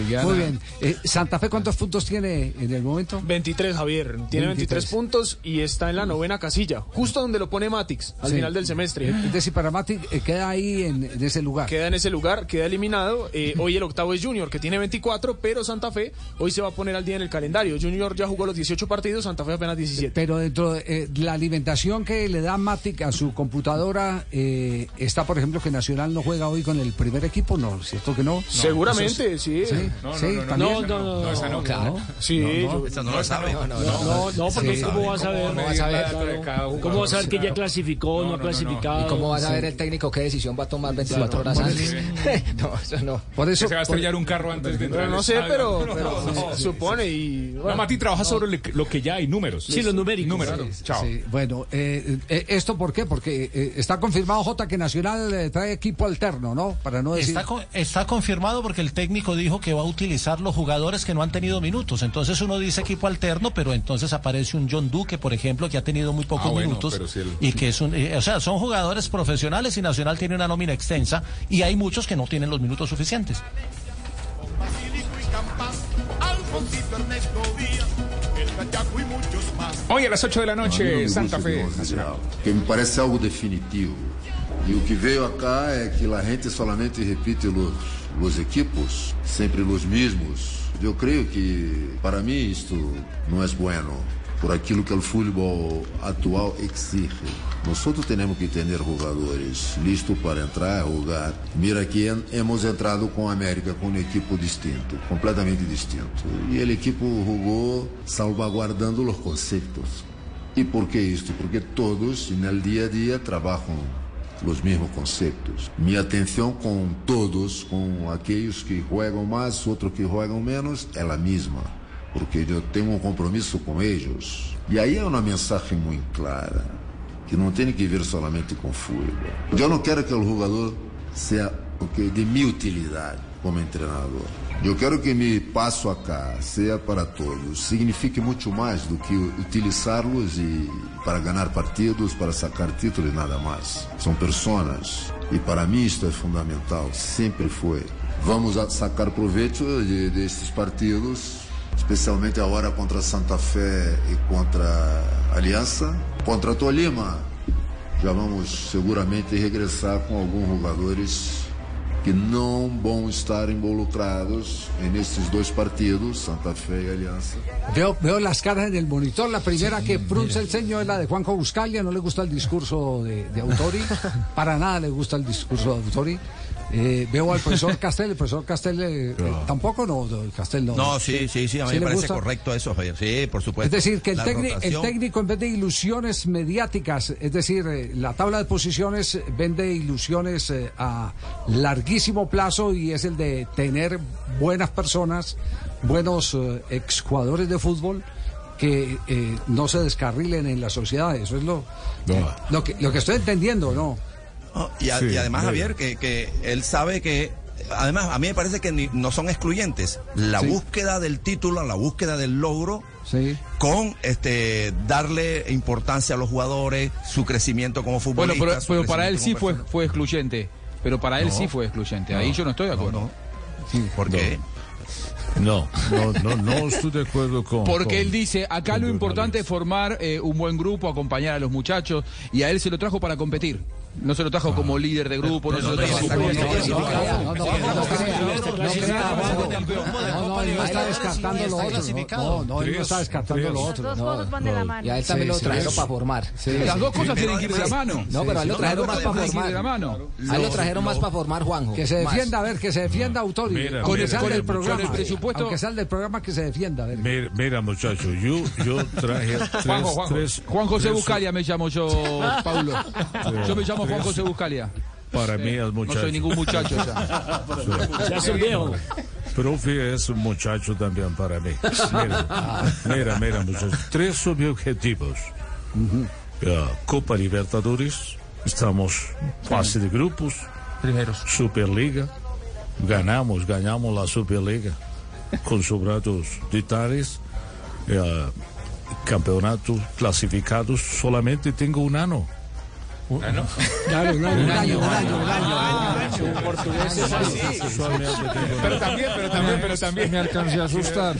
Muy bien. Eh, ¿Santa Fe cuántos puntos tiene en el momento? 23, Javier. Tiene 23, puntos y está en la novena casilla, justo donde lo pone Matix al final del semestre. Es decir, para Matix eh, queda ahí en, ese lugar. Queda en ese lugar, queda eliminado. Eh, hoy el octavo es Junior, que tiene 24, pero Santa Fe hoy se va a poner al día en el calendario. Junior ya jugó los 18 partidos, Santa Fe apenas 17. Pero dentro de la alimentación que le da Matic a su computadora, está, por ejemplo, que Nacional no juega hoy con el primer equipo, ¿no? ¿Cierto que no? Seguramente, sí. Sí, no, no, no, no, no, esa no, claro. Sí, esa no lo sabe. No, no, porque ¿cómo vas a ver? ¿Cómo vas a ver? ¿Cómo vas a ver que ya clasificó, no clasificado? ¿Y cómo vas a ver el técnico qué decisión va a tomar 24 horas antes? No, eso no. Por eso se va a estrellar un carro antes de entrar. No sé, pero supone y No, Mati trabaja sobre lo que ya hay números. Sí, los numéricos. Números. Chao. Bueno, esto por qué? Porque está confirmado J que Nacional trae equipo alterno, ¿no? Para no decir Está confirmado porque el técnico dijo que va a utilizar los jugadores que no han tenido minutos. Entonces uno dice equipo alterno, pero entonces aparece un John Duque, por ejemplo, que ha tenido muy pocos ah, minutos y que es un, eh, o sea, son jugadores profesionales y Nacional tiene una nómina extensa y hay muchos que no tienen los minutos suficientes. Hoy a las 8 de la noche, Santa Fe. Que me parece algo definitivo. E o que veio acá é que a gente solamente repite os, os equipos, sempre os mesmos. Eu creio que, para mim, isto não é bueno, por aquilo que o futebol atual exige. Nós temos que ter jogadores listos para entrar, jogar. Mira que hemos entrado com a América com um equipo distinto, completamente distinto. E o equipo jogou salvaguardando os conceitos. E por que isto? Porque todos, no dia a dia, trabalham los mismos conceptos. Mi atención con todos, con aquellos que juegan más, otros que juegan menos, es la misma, porque yo tengo un compromiso con ellos. Y ahí hay una mensaje muy clara, que no tiene que ver solamente con fútbol. Yo no quiero que el jugador sea okay, de minha utilidade como treinador. Eu quero que me passo acá seja para todos, signifique muito mais do que utilizá-los e para ganhar partidos, para sacar títulos e nada mais. São pessoas e para mim isto é fundamental, sempre foi. Vamos sacar proveito de, destes partidos, especialmente agora contra Santa Fé e contra Aliança, contra Tolima. Já vamos seguramente regressar com alguns jogadores que não vão estar involucrados nesses dois partidos, Santa Fe y Alianza. Veo, veo las caras en el monitor. La primera que pronuncia el ceño es la de Juanjo Buscalia. No le gusta el discurso de, de Autori. Para nada le gusta el discurso de Autori. Eh, veo al profesor Castel, el profesor Castel eh, eh, tampoco no, Castel no. No, sí, sí, sí, a mí me parece correcto eso, Javier. Sí, por supuesto. Es decir, que el, el, técnico en vez de ilusiones mediáticas, es decir, la tabla de posiciones vende ilusiones a larguísimo plazo y es el de tener buenas personas, buenos exjugadores de fútbol que no se descarrilen en la sociedad. Eso es lo, lo, que, lo que estoy entendiendo, ¿no? Y, además, Javier, que, que él sabe que además, a mí me parece que no son excluyentes. La búsqueda del título, la búsqueda del logro, con este darle importancia a los jugadores, su crecimiento como futbolista. Bueno, pero, para él sí fue, fue excluyente. Pero para él sí fue excluyente. Ahí yo no estoy de acuerdo. ¿Por qué? No, no, no, no estoy de acuerdo con. Porque él dice: acá lo importante es formar eh, un buen grupo, acompañar a los muchachos, y a él se lo trajo para competir. No se lo trajo como líder de grupo, no se lo trajo como... No, no, él no está descartando lo otro. No, no, él no está descartando lo otro. Y a él también lo trajeron para formar. Las dos cosas tienen que ir de la mano. No, pero a él lo trajeron más para formar. A él lo trajeron más para formar, Juanjo. Que se defienda, a ver, que se defienda Autori. Con el programa. el presupuesto. Aunque sale del programa, que se defienda. Mira, muchachos, yo traje tres... Juan José Buscalia me llamo yo, Paulo. Yo me llamo Juan José Buscalia. Para mí es muchacho. No soy ningún muchacho ya. ya soy viejo. Profe es un muchacho también para mí. Mira, mira, muchachos. Tres subobjetivos. Copa Libertadores. Estamos fase de grupos. Primeros. Superliga. Ganamos, ganamos la Superliga. Con sobrados detalles. campeonato clasificados. Solamente tengo un año Un año, un año, un año, un año. Portugués es así. Pero también, pero también, pero también. Me alcancé a asustar.